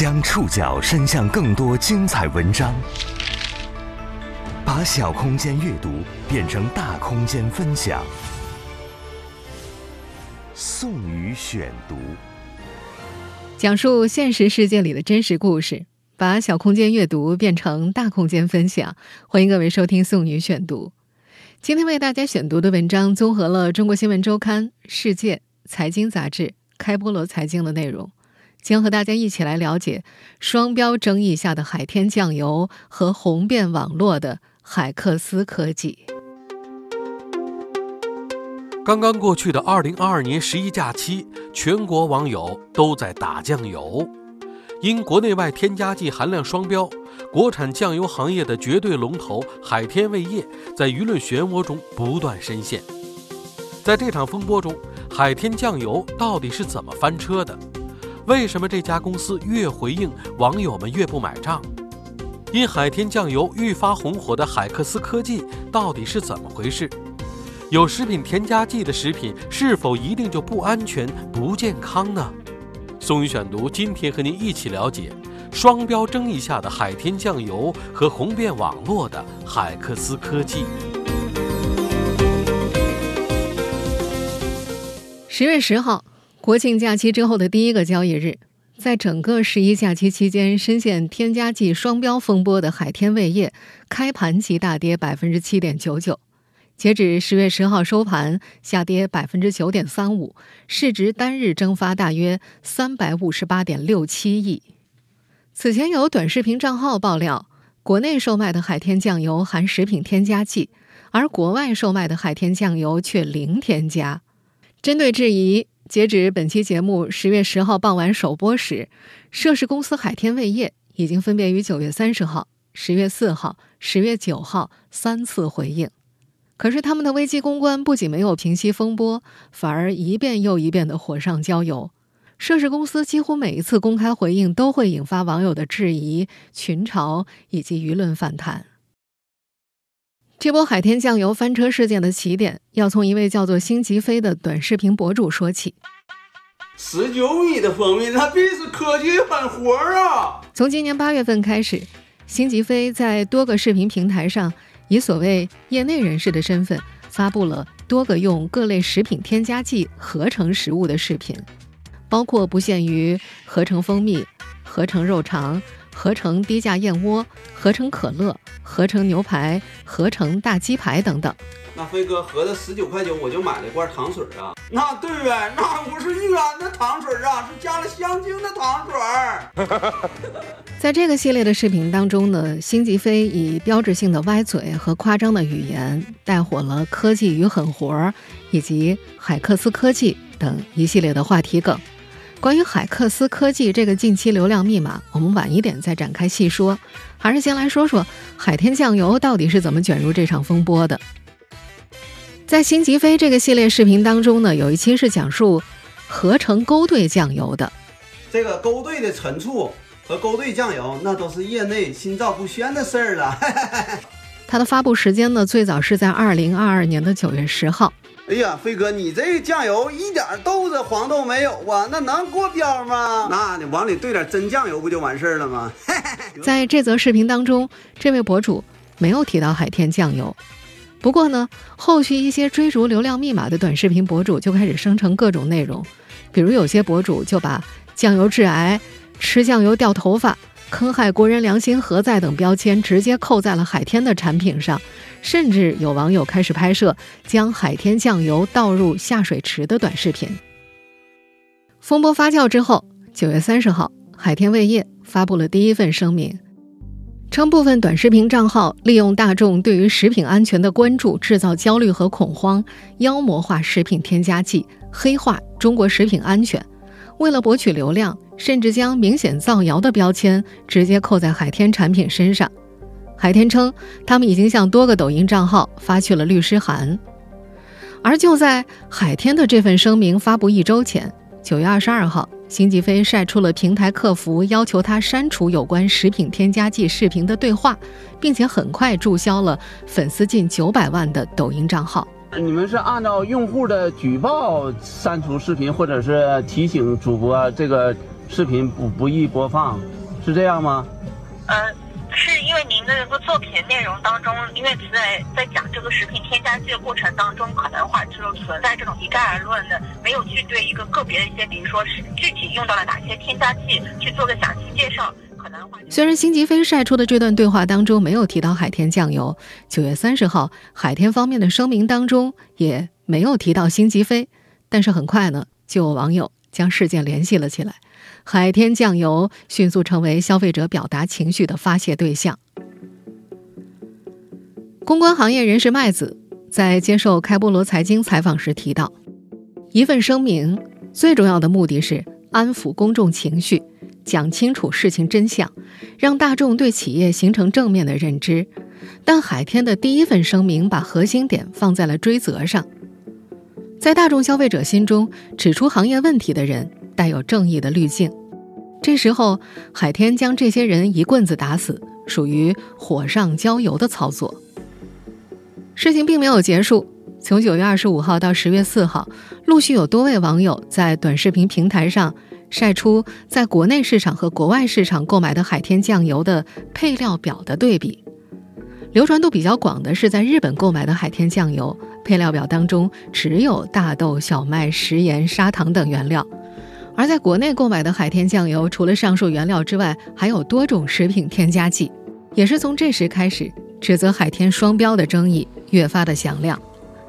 将触角伸向更多精彩文章，把小空间阅读变成大空间分享。宋宇选读，讲述现实世界里的真实故事，把小空间阅读变成大空间分享。欢迎各位收听宋宇选读。今天为大家选读的文章综合了《中国新闻周刊》《世界》《财经杂志》《开菠萝财经》的内容。将和大家一起来了解双标争议下的海天酱油和红遍网络的海克斯科技。刚刚过去的二零二二年十一假期，全国网友都在打酱油，因国内外添加剂含量双标，国产酱油行业的绝对龙头海天味业在舆论漩涡中不断深陷。在这场风波中，海天酱油到底是怎么翻车的？为什么这家公司越回应网友们越不买账？因海天酱油愈发红火的海克斯科技到底是怎么回事？有食品添加剂的食品是否一定就不安全、不健康呢？宋宇选读今天和您一起了解双标争议下的海天酱油和红遍网络的海克斯科技。十月十号。国庆假期之后的第一个交易日，在整个十一假期期间，深陷添加剂双标风波的海天味业开盘即大跌百分之七点九九，截止十月十号收盘，下跌百分之九点三五，市值单日蒸发大约三百五十八点六七亿。此前有短视频账号爆料，国内售卖的海天酱油含食品添加剂，而国外售卖的海天酱油却零添加。针对质疑。截止本期节目十月十号傍晚首播时，涉事公司海天味业已经分别于九月三十号、十月四号、十月九号三次回应。可是他们的危机公关不仅没有平息风波，反而一遍又一遍的火上浇油。涉事公司几乎每一次公开回应都会引发网友的质疑、群嘲以及舆论反弹。这波海天酱油翻车事件的起点，要从一位叫做辛吉飞的短视频博主说起。十九米的蜂蜜，那必是科技狠活啊！从今年八月份开始，辛吉飞在多个视频平台上，以所谓业内人士的身份，发布了多个用各类食品添加剂合成食物的视频，包括不限于合成蜂蜜、合成肉肠。合成低价燕窝、合成可乐、合成牛排、合成大鸡排等等。那飞哥合着十九块九，我就买了一罐糖水啊。那对呗，那不是一般的糖水啊，是加了香精的糖水。在这个系列的视频当中呢，辛吉飞以标志性的歪嘴和夸张的语言，带火了科技与狠活以及海克斯科技等一系列的话题梗。关于海克斯科技这个近期流量密码，我们晚一点再展开细说。还是先来说说海天酱油到底是怎么卷入这场风波的。在辛吉飞这个系列视频当中呢，有一期是讲述合成勾兑酱油的。这个勾兑的陈醋和勾兑酱油，那都是业内心照不宣的事儿了。它的发布时间呢，最早是在二零二二年的九月十号。哎呀，飞哥，你这酱油一点豆子黄豆没有啊？那能过标吗？那你往里兑点真酱油不就完事儿了吗？在这则视频当中，这位博主没有提到海天酱油。不过呢，后续一些追逐流量密码的短视频博主就开始生成各种内容，比如有些博主就把酱油致癌、吃酱油掉头发。坑害国人良心何在等标签直接扣在了海天的产品上，甚至有网友开始拍摄将海天酱油倒入下水池的短视频。风波发酵之后，九月三十号，海天味业发布了第一份声明，称部分短视频账号利用大众对于食品安全的关注，制造焦虑和恐慌，妖魔化食品添加剂，黑化中国食品安全。为了博取流量，甚至将明显造谣的标签直接扣在海天产品身上。海天称，他们已经向多个抖音账号发去了律师函。而就在海天的这份声明发布一周前，九月二十二号，辛吉飞晒出了平台客服要求他删除有关食品添加剂视频的对话，并且很快注销了粉丝近九百万的抖音账号。你们是按照用户的举报删除视频，或者是提醒主播这个视频不不易播放，是这样吗？呃，是因为您的这个作品内容当中，因为在在讲这个食品添加剂的过程当中，可能话就存在这种一概而论的，没有去对一个个别的一些，比如说是具体用到了哪些添加剂去做个详细介绍。可能虽然辛吉飞晒出的这段对话当中没有提到海天酱油，九月三十号海天方面的声明当中也没有提到辛吉飞，但是很快呢，就有网友将事件联系了起来。海天酱油迅速成为消费者表达情绪的发泄对象。公关行业人士麦子在接受开波罗财经采访时提到，一份声明最重要的目的是安抚公众情绪，讲清楚事情真相，让大众对企业形成正面的认知。但海天的第一份声明把核心点放在了追责上，在大众消费者心中，指出行业问题的人。带有正义的滤镜，这时候海天将这些人一棍子打死，属于火上浇油的操作。事情并没有结束，从九月二十五号到十月四号，陆续有多位网友在短视频平台上晒出在国内市场和国外市场购买的海天酱油的配料表的对比。流传度比较广的是在日本购买的海天酱油，配料表当中只有大豆、小麦、食盐、砂糖等原料。而在国内购买的海天酱油，除了上述原料之外，还有多种食品添加剂。也是从这时开始，指责海天双标的争议越发的响亮，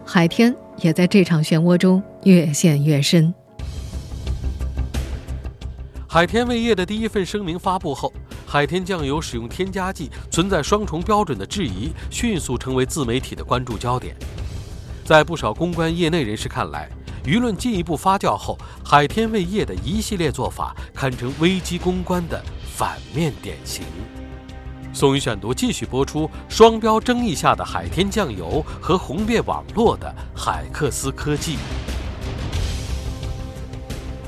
海天也在这场漩涡中越陷越深。海天味业的第一份声明发布后，海天酱油使用添加剂存在双重标准的质疑迅速成为自媒体的关注焦点。在不少公关业内人士看来，舆论进一步发酵后，海天味业的一系列做法堪称危机公关的反面典型。宋宇选读继续播出：双标争议下的海天酱油和红遍网络的海克斯科技。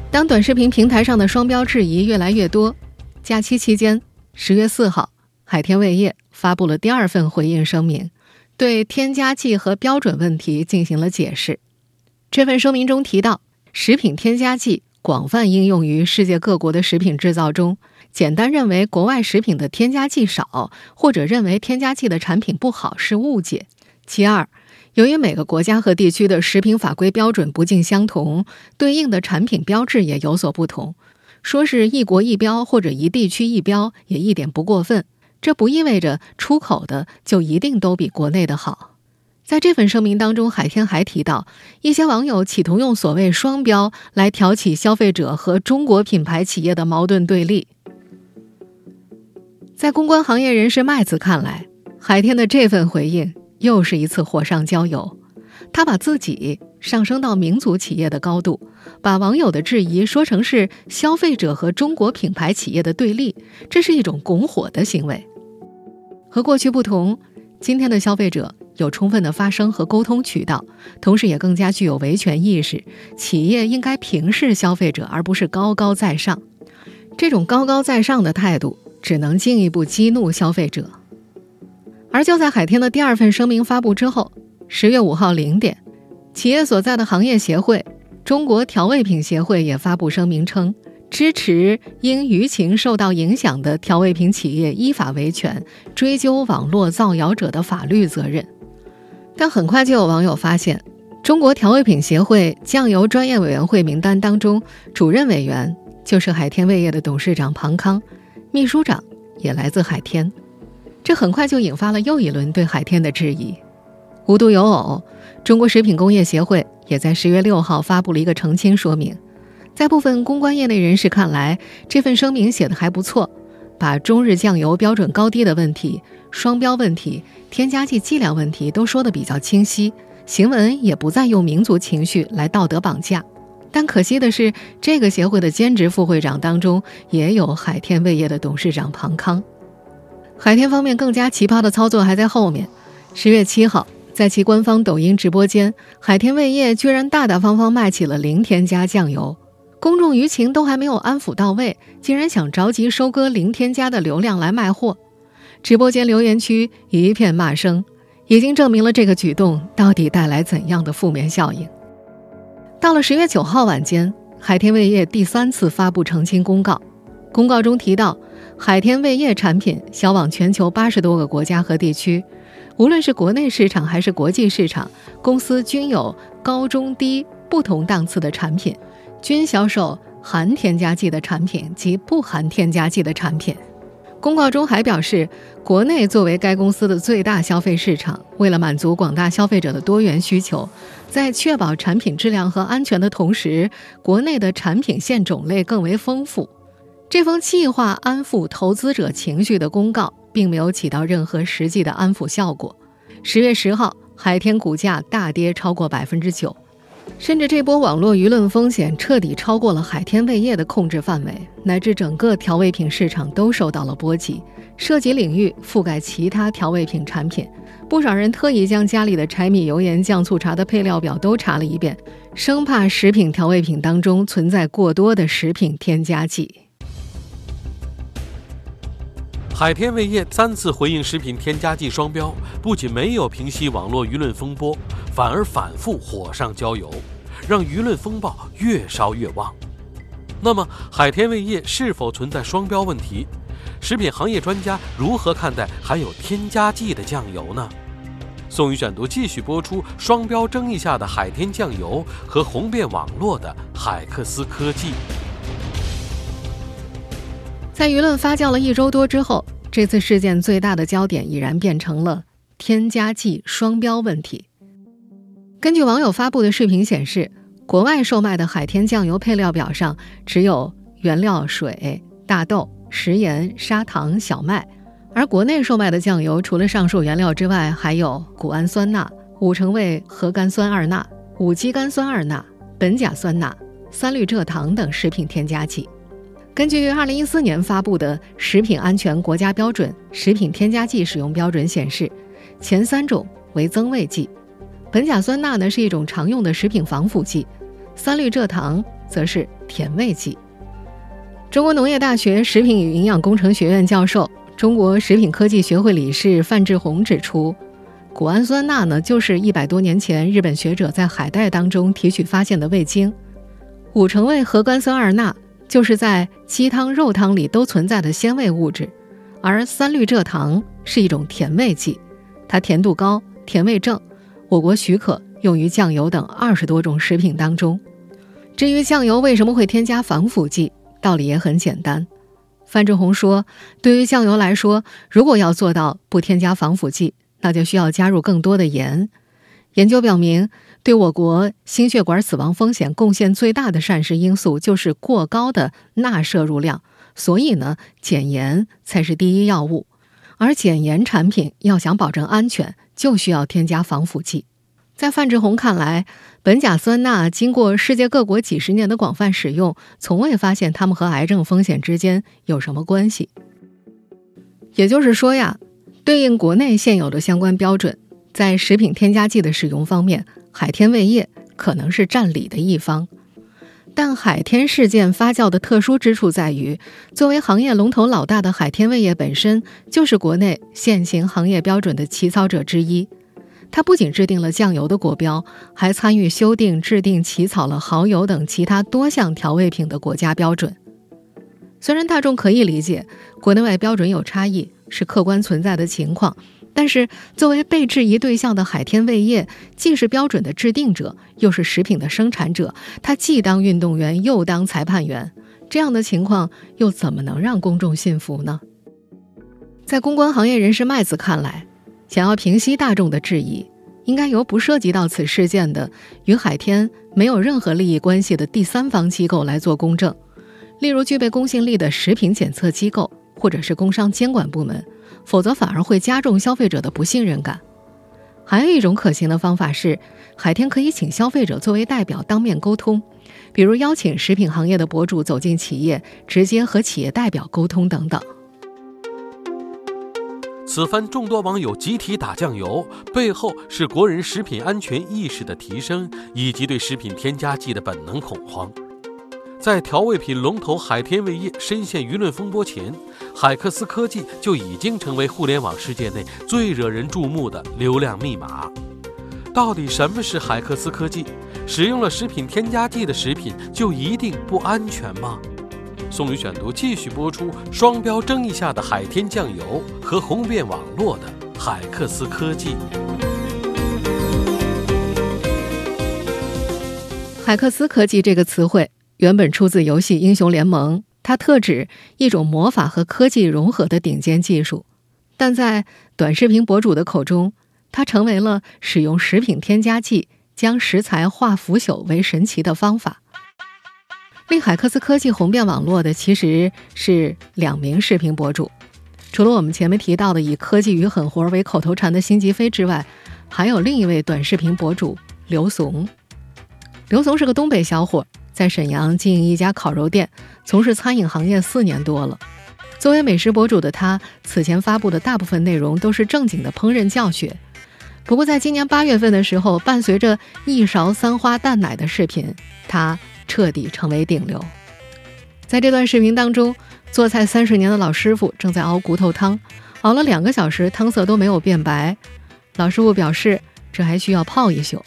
当短视频平台上的双标质疑越来越多，假期期间，十月四号，海天味业发布了第二份回应声明，对添加剂和标准问题进行了解释。这份声明中提到，食品添加剂广泛应用于世界各国的食品制造中。简单认为国外食品的添加剂少，或者认为添加剂的产品不好是误解。其二，由于每个国家和地区的食品法规标准不尽相同，对应的产品标志也有所不同。说是一国一标或者一地区一标，也一点不过分。这不意味着出口的就一定都比国内的好。在这份声明当中，海天还提到，一些网友企图用所谓双标来挑起消费者和中国品牌企业的矛盾对立。在公关行业人士麦子看来，海天的这份回应又是一次火上浇油。他把自己上升到民族企业的高度，把网友的质疑说成是消费者和中国品牌企业的对立，这是一种拱火的行为。和过去不同，今天的消费者。有充分的发声和沟通渠道，同时也更加具有维权意识。企业应该平视消费者，而不是高高在上。这种高高在上的态度，只能进一步激怒消费者。而就在海天的第二份声明发布之后，十月五号零点，企业所在的行业协会——中国调味品协会也发布声明称。支持因舆情受到影响的调味品企业依法维权，追究网络造谣者的法律责任。但很快就有网友发现，中国调味品协会酱油专业委员会名单当中，主任委员就是海天味业的董事长庞康，秘书长也来自海天。这很快就引发了又一轮对海天的质疑。无独有偶，中国食品工业协会也在十月六号发布了一个澄清说明，在部分公关业内人士看来，这份声明写的还不错，把中日酱油标准高低的问题。双标问题、添加剂剂量问题都说得比较清晰，行文也不再用民族情绪来道德绑架。但可惜的是，这个协会的兼职副会长当中也有海天味业的董事长庞康。海天方面更加奇葩的操作还在后面。十月七号，在其官方抖音直播间，海天味业居然大大方方卖起了零添加酱油，公众舆情都还没有安抚到位，竟然想着急收割零添加的流量来卖货。直播间留言区一片骂声，已经证明了这个举动到底带来怎样的负面效应。到了十月九号晚间，海天味业第三次发布澄清公告。公告中提到，海天味业产品销往全球八十多个国家和地区，无论是国内市场还是国际市场，公司均有高中低不同档次的产品，均销售含添加剂的产品及不含添加剂的产品。公告中还表示，国内作为该公司的最大消费市场，为了满足广大消费者的多元需求，在确保产品质量和安全的同时，国内的产品线种类更为丰富。这封计划安抚投资者情绪的公告，并没有起到任何实际的安抚效果。十月十号，海天股价大跌超过百分之九。甚至这波网络舆论风险彻底超过了海天味业的控制范围，乃至整个调味品市场都受到了波及，涉及领域覆盖其他调味品产品。不少人特意将家里的柴米油盐酱醋茶的配料表都查了一遍，生怕食品调味品当中存在过多的食品添加剂。海天味业三次回应食品添加剂双标，不仅没有平息网络舆论风波，反而反复火上浇油，让舆论风暴越烧越旺。那么，海天味业是否存在双标问题？食品行业专家如何看待含有添加剂的酱油呢？宋宇选读继续播出：双标争议下的海天酱油和红遍网络的海克斯科技。在舆论发酵了一周多之后，这次事件最大的焦点已然变成了添加剂双标问题。根据网友发布的视频显示，国外售卖的海天酱油配料表上只有原料水、大豆、食盐、砂糖、小麦，而国内售卖的酱油除了上述原料之外，还有谷氨酸钠、五成味核苷酸二钠、五基苷酸二钠、苯甲酸钠、三氯蔗糖等食品添加剂。根据二零一四年发布的《食品安全国家标准：食品添加剂使用标准》显示，前三种为增味剂，苯甲酸钠呢是一种常用的食品防腐剂，三氯蔗糖则是甜味剂。中国农业大学食品与营养工程学院教授、中国食品科技学会理事范志红指出，谷氨酸钠呢就是一百多年前日本学者在海带当中提取发现的味精，五成味核苷酸二钠。就是在鸡汤、肉汤里都存在的鲜味物质，而三氯蔗糖是一种甜味剂，它甜度高，甜味正，我国许可用于酱油等二十多种食品当中。至于酱油为什么会添加防腐剂，道理也很简单。范志红说，对于酱油来说，如果要做到不添加防腐剂，那就需要加入更多的盐。研究表明。对我国心血管死亡风险贡献最大的膳食因素就是过高的钠摄入量，所以呢，减盐才是第一要务。而减盐产品要想保证安全，就需要添加防腐剂。在范志红看来，苯甲酸钠经过世界各国几十年的广泛使用，从未发现它们和癌症风险之间有什么关系。也就是说呀，对应国内现有的相关标准，在食品添加剂的使用方面。海天味业可能是占理的一方，但海天事件发酵的特殊之处在于，作为行业龙头老大的海天味业本身就是国内现行行业标准的起草者之一。它不仅制定了酱油的国标，还参与修订、制定、起草了蚝油等其他多项调味品的国家标准。虽然大众可以理解国内外标准有差异是客观存在的情况。但是，作为被质疑对象的海天味业，既是标准的制定者，又是食品的生产者，他既当运动员，又当裁判员，这样的情况又怎么能让公众信服呢？在公关行业人士麦子看来，想要平息大众的质疑，应该由不涉及到此事件的、与海天没有任何利益关系的第三方机构来做公证，例如具备公信力的食品检测机构，或者是工商监管部门。否则反而会加重消费者的不信任感。还有一种可行的方法是，海天可以请消费者作为代表当面沟通，比如邀请食品行业的博主走进企业，直接和企业代表沟通等等。此番众多网友集体打酱油，背后是国人食品安全意识的提升，以及对食品添加剂的本能恐慌。在调味品龙头海天味业深陷舆论风波前，海克斯科技就已经成为互联网世界内最惹人注目的流量密码。到底什么是海克斯科技？使用了食品添加剂的食品就一定不安全吗？宋宇选读继续播出双标争议下的海天酱油和红遍网络的海克斯科技。海克斯科技这个词汇原本出自游戏《英雄联盟》，它特指一种魔法和科技融合的顶尖技术，但在短视频博主的口中，它成为了使用食品添加剂将食材化腐朽为神奇的方法。令海克斯科技红遍网络的其实是两名视频博主，除了我们前面提到的以“科技与狠活”为口头禅的辛吉飞之外，还有另一位短视频博主刘怂。刘怂是个东北小伙，在沈阳经营一家烤肉店，从事餐饮行业四年多了。作为美食博主的他，此前发布的大部分内容都是正经的烹饪教学。不过，在今年八月份的时候，伴随着一勺三花淡奶的视频，他。彻底成为顶流。在这段视频当中，做菜三十年的老师傅正在熬骨头汤，熬了两个小时，汤色都没有变白。老师傅表示，这还需要泡一宿。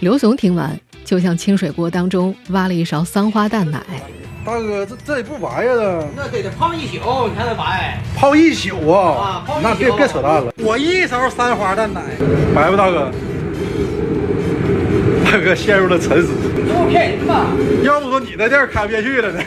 刘怂听完，就像清水锅当中挖了一勺三花蛋奶。大哥，这这也不白呀，这那得得泡一宿，你才能白。泡一宿啊？啊，泡一宿。那别别扯淡了，我一勺三花淡奶，白不，大哥？大哥陷入了沉思。这不骗人吗？要不说你那店开不下去了呢。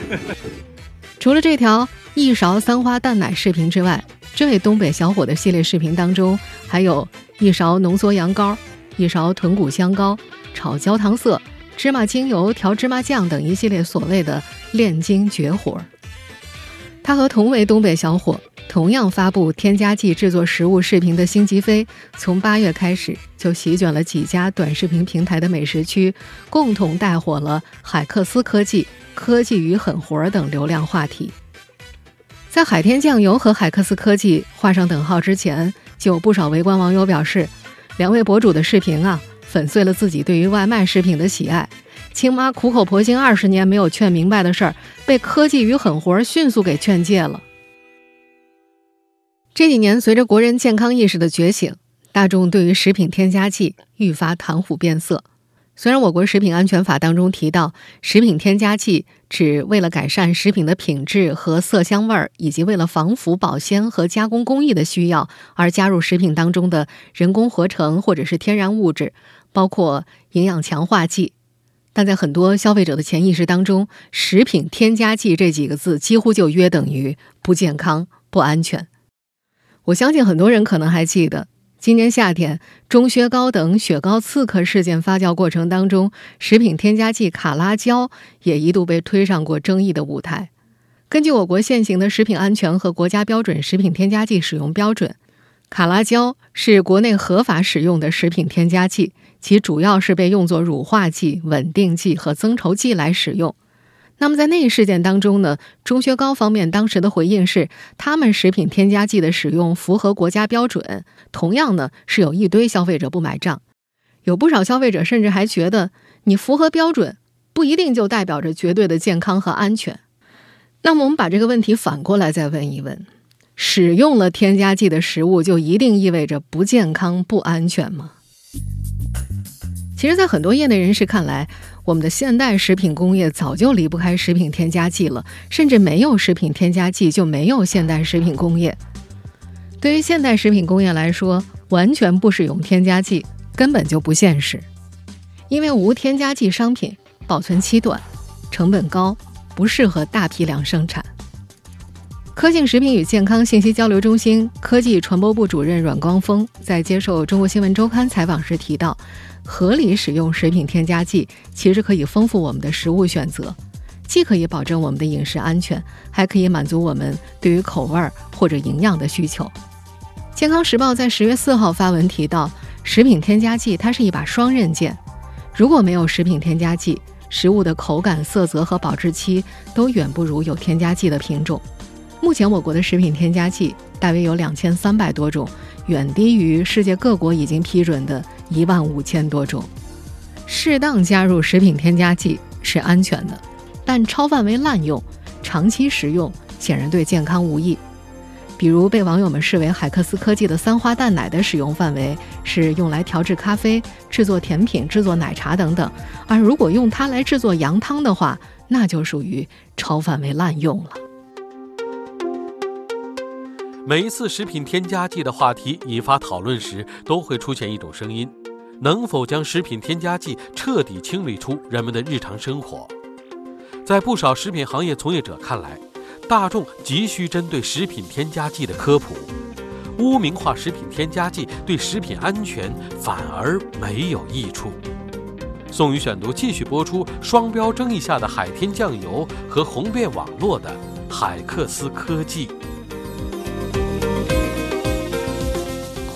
除了这条一勺三花淡奶视频之外，这位东北小伙的系列视频当中，还有一勺浓缩羊羔、一勺豚骨香膏、炒焦糖色、芝麻精油调芝麻酱等一系列所谓的炼金绝活。他和同为东北小伙。同样发布添加剂制作食物视频的辛吉飞，从八月开始就席卷了几家短视频平台的美食区，共同带火了海克斯科技、科技与狠活等流量话题。在海天酱油和海克斯科技画上等号之前，就有不少围观网友表示，两位博主的视频啊，粉碎了自己对于外卖食品的喜爱。亲妈苦口婆心二十年没有劝明白的事儿，被科技与狠活迅速给劝戒了。这几年，随着国人健康意识的觉醒，大众对于食品添加剂愈发谈虎变色。虽然我国食品安全法当中提到，食品添加剂指为了改善食品的品质和色香味儿，以及为了防腐保鲜和加工工艺的需要而加入食品当中的人工合成或者是天然物质，包括营养强化剂。但在很多消费者的潜意识当中，“食品添加剂”这几个字几乎就约等于不健康、不安全。我相信很多人可能还记得，今年夏天中薛高等雪糕刺客事件发酵过程当中，食品添加剂卡拉胶也一度被推上过争议的舞台。根据我国现行的食品安全和国家标准食品添加剂使用标准，卡拉胶是国内合法使用的食品添加剂，其主要是被用作乳化剂、稳定剂和增稠剂来使用。那么在那一事件当中呢，钟薛高方面当时的回应是，他们食品添加剂的使用符合国家标准。同样呢，是有一堆消费者不买账，有不少消费者甚至还觉得，你符合标准不一定就代表着绝对的健康和安全。那么我们把这个问题反过来再问一问：使用了添加剂的食物就一定意味着不健康、不安全吗？其实，在很多业内人士看来，我们的现代食品工业早就离不开食品添加剂了，甚至没有食品添加剂就没有现代食品工业。对于现代食品工业来说，完全不使用添加剂根本就不现实，因为无添加剂商品保存期短、成本高，不适合大批量生产。科信食品与健康信息交流中心科技传播部主任阮光峰在接受《中国新闻周刊》采访时提到。合理使用食品添加剂，其实可以丰富我们的食物选择，既可以保证我们的饮食安全，还可以满足我们对于口味儿或者营养的需求。健康时报在十月四号发文提到，食品添加剂它是一把双刃剑，如果没有食品添加剂，食物的口感、色泽和保质期都远不如有添加剂的品种。目前我国的食品添加剂大约有两千三百多种，远低于世界各国已经批准的。一万五千多种，适当加入食品添加剂是安全的，但超范围滥用、长期食用显然对健康无益。比如被网友们视为海克斯科技的三花淡奶的使用范围是用来调制咖啡、制作甜品、制作奶茶等等，而如果用它来制作羊汤的话，那就属于超范围滥用了。每一次食品添加剂的话题引发讨论时，都会出现一种声音：能否将食品添加剂彻底清理出人们的日常生活？在不少食品行业从业者看来，大众急需针对食品添加剂的科普。污名化食品添加剂对食品安全反而没有益处。宋宇选读继续播出：双标争议下的海天酱油和红遍网络的海克斯科技。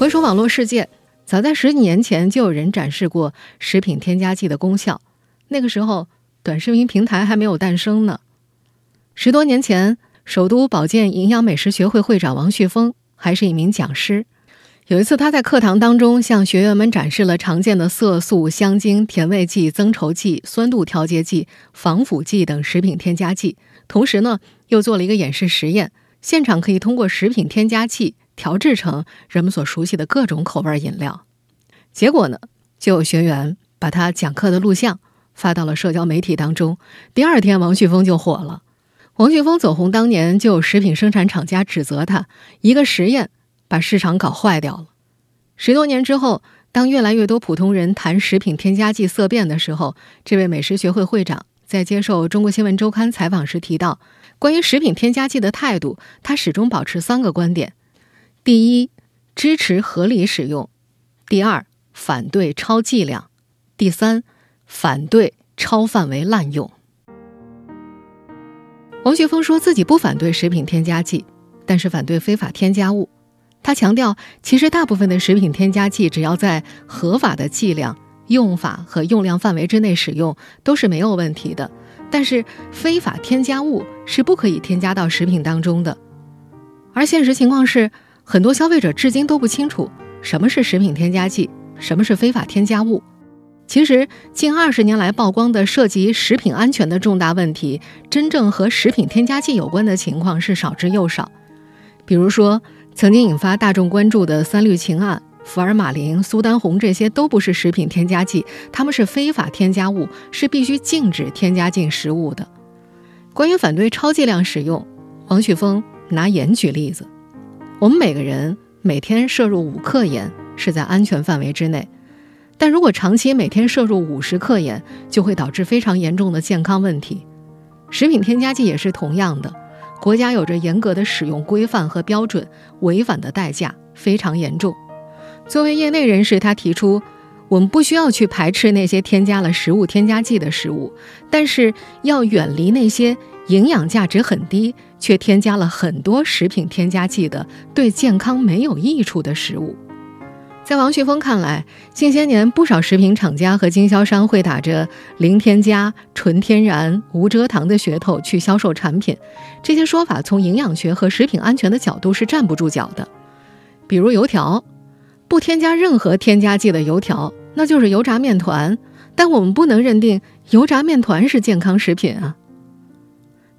回首网络世界，早在十几年前就有人展示过食品添加剂的功效。那个时候，短视频平台还没有诞生呢。十多年前，首都保健营养美食学会会长王旭峰还是一名讲师。有一次，他在课堂当中向学员们展示了常见的色素、香精、甜味剂、增稠剂、酸度调节剂、防腐剂等食品添加剂，同时呢，又做了一个演示实验，现场可以通过食品添加剂。调制成人们所熟悉的各种口味饮料，结果呢，就有学员把他讲课的录像发到了社交媒体当中。第二天，王旭峰就火了。王旭峰走红当年，就有食品生产厂家指责他一个实验把市场搞坏掉了。十多年之后，当越来越多普通人谈食品添加剂色变的时候，这位美食学会会长在接受《中国新闻周刊》采访时提到，关于食品添加剂的态度，他始终保持三个观点。第一，支持合理使用；第二，反对超剂量；第三，反对超范围滥用。王学峰说自己不反对食品添加剂，但是反对非法添加物。他强调，其实大部分的食品添加剂，只要在合法的剂量、用法和用量范围之内使用，都是没有问题的。但是，非法添加物是不可以添加到食品当中的。而现实情况是。很多消费者至今都不清楚什么是食品添加剂，什么是非法添加物。其实，近二十年来曝光的涉及食品安全的重大问题，真正和食品添加剂有关的情况是少之又少。比如说，曾经引发大众关注的三氯氰胺、福尔马林、苏丹红，这些都不是食品添加剂，它们是非法添加物，是必须禁止添加进食物的。关于反对超剂量使用，王旭峰拿盐举例子。我们每个人每天摄入五克盐是在安全范围之内，但如果长期每天摄入五十克盐，就会导致非常严重的健康问题。食品添加剂也是同样的，国家有着严格的使用规范和标准，违反的代价非常严重。作为业内人士，他提出，我们不需要去排斥那些添加了食物添加剂的食物，但是要远离那些。营养价值很低，却添加了很多食品添加剂的、对健康没有益处的食物。在王旭峰看来，近些年不少食品厂家和经销商会打着“零添加、纯天然、无蔗糖”的噱头去销售产品，这些说法从营养学和食品安全的角度是站不住脚的。比如油条，不添加任何添加剂的油条，那就是油炸面团，但我们不能认定油炸面团是健康食品啊。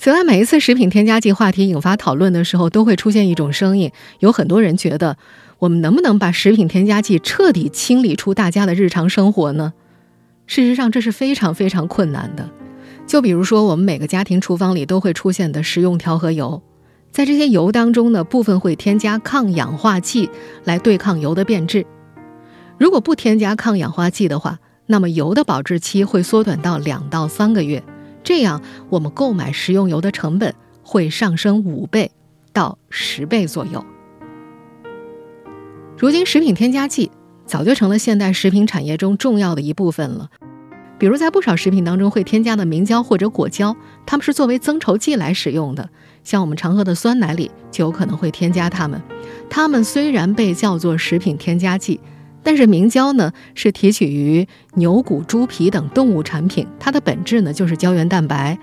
此外，每一次食品添加剂话题引发讨论的时候，都会出现一种声音，有很多人觉得，我们能不能把食品添加剂彻底清理出大家的日常生活呢？事实上，这是非常非常困难的。就比如说，我们每个家庭厨房里都会出现的食用调和油，在这些油当中呢，部分会添加抗氧化剂来对抗油的变质。如果不添加抗氧化剂的话，那么油的保质期会缩短到两到三个月。这样，我们购买食用油的成本会上升五倍到十倍左右。如今，食品添加剂早就成了现代食品产业中重要的一部分了。比如，在不少食品当中会添加的明胶或者果胶，它们是作为增稠剂来使用的。像我们常喝的酸奶里就有可能会添加它们。它们虽然被叫做食品添加剂。但是明胶呢，是提取于牛骨、猪皮等动物产品，它的本质呢就是胶原蛋白，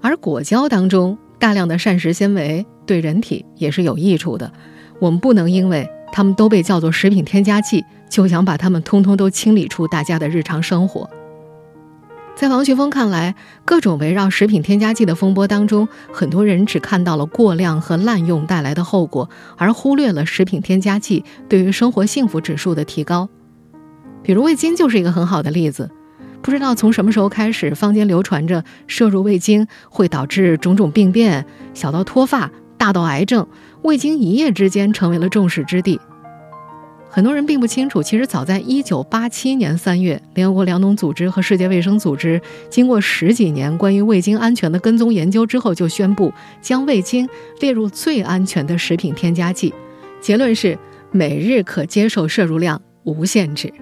而果胶当中大量的膳食纤维对人体也是有益处的。我们不能因为它们都被叫做食品添加剂，就想把它们通通都清理出大家的日常生活。在王学峰看来，各种围绕食品添加剂的风波当中，很多人只看到了过量和滥用带来的后果，而忽略了食品添加剂对于生活幸福指数的提高。比如味精就是一个很好的例子。不知道从什么时候开始，坊间流传着摄入味精会导致种种病变，小到脱发，大到癌症，味精一夜之间成为了众矢之的。很多人并不清楚，其实早在1987年3月，联合国粮农组织和世界卫生组织经过十几年关于味精安全的跟踪研究之后，就宣布将味精列入最安全的食品添加剂，结论是每日可接受摄入量无限制。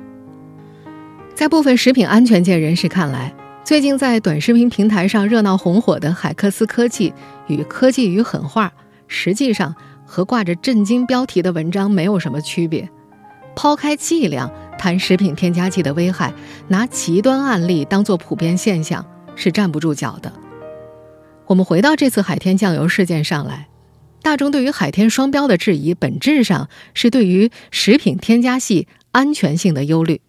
在部分食品安全界人士看来，最近在短视频平台上热闹红火的海克斯科技与科技与狠话，实际上和挂着震惊标题的文章没有什么区别。抛开剂量谈食品添加剂的危害，拿极端案例当做普遍现象是站不住脚的。我们回到这次海天酱油事件上来，大众对于海天双标的质疑，本质上是对于食品添加剂安全性的忧虑。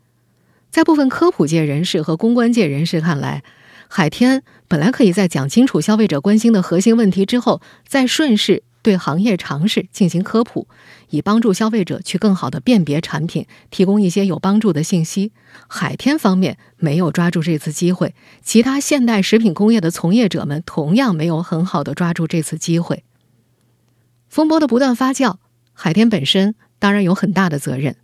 在部分科普界人士和公关界人士看来，海天本来可以在讲清楚消费者关心的核心问题之后，再顺势。对行业常识进行科普，以帮助消费者去更好的辨别产品，提供一些有帮助的信息。海天方面没有抓住这次机会，其他现代食品工业的从业者们同样没有很好的抓住这次机会。风波的不断发酵，海天本身当然有很大的责任。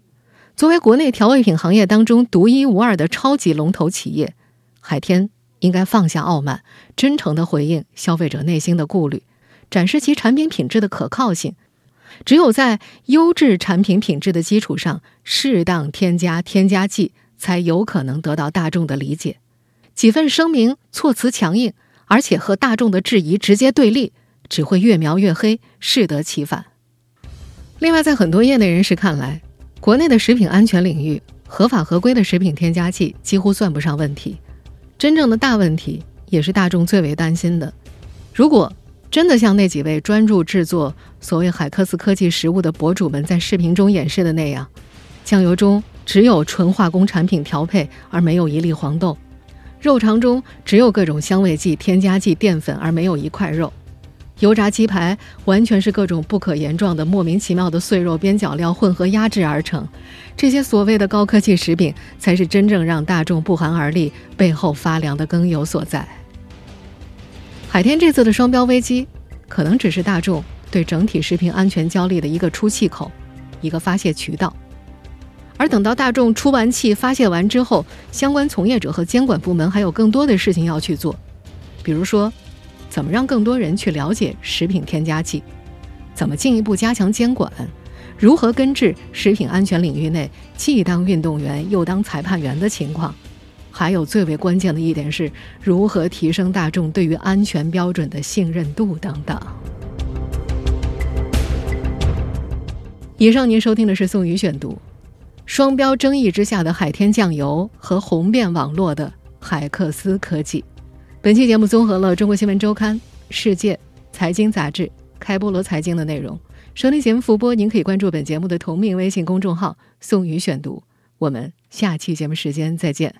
作为国内调味品行业当中独一无二的超级龙头企业，海天应该放下傲慢，真诚地回应消费者内心的顾虑。展示其产品品质的可靠性，只有在优质产品品质的基础上，适当添加添加剂，才有可能得到大众的理解。几份声明措辞强硬，而且和大众的质疑直接对立，只会越描越黑，适得其反。另外，在很多业内人士看来，国内的食品安全领域，合法合规的食品添加剂几乎算不上问题。真正的大问题，也是大众最为担心的，如果。真的像那几位专注制作所谓海克斯科技食物的博主们在视频中演示的那样，酱油中只有纯化工产品调配，而没有一粒黄豆；肉肠中只有各种香味剂、添加剂、淀粉，而没有一块肉；油炸鸡排完全是各种不可言状的莫名其妙的碎肉边角料混合压制而成。这些所谓的高科技食品，才是真正让大众不寒而栗、背后发凉的根由所在。海天这次的双标危机，可能只是大众对整体食品安全焦虑的一个出气口，一个发泄渠道。而等到大众出完气、发泄完之后，相关从业者和监管部门还有更多的事情要去做，比如说，怎么让更多人去了解食品添加剂，怎么进一步加强监管，如何根治食品安全领域内既当运动员又当裁判员的情况。还有最为关键的一点是如何提升大众对于安全标准的信任度等等。以上您收听的是宋宇选读，双标争议之下的海天酱油和红遍网络的海克斯科技。本期节目综合了《中国新闻周刊》《世界》《财经杂志》《开菠萝财经》的内容。收听节目复播，您可以关注本节目的同名微信公众号“宋宇选读”。我们下期节目时间再见。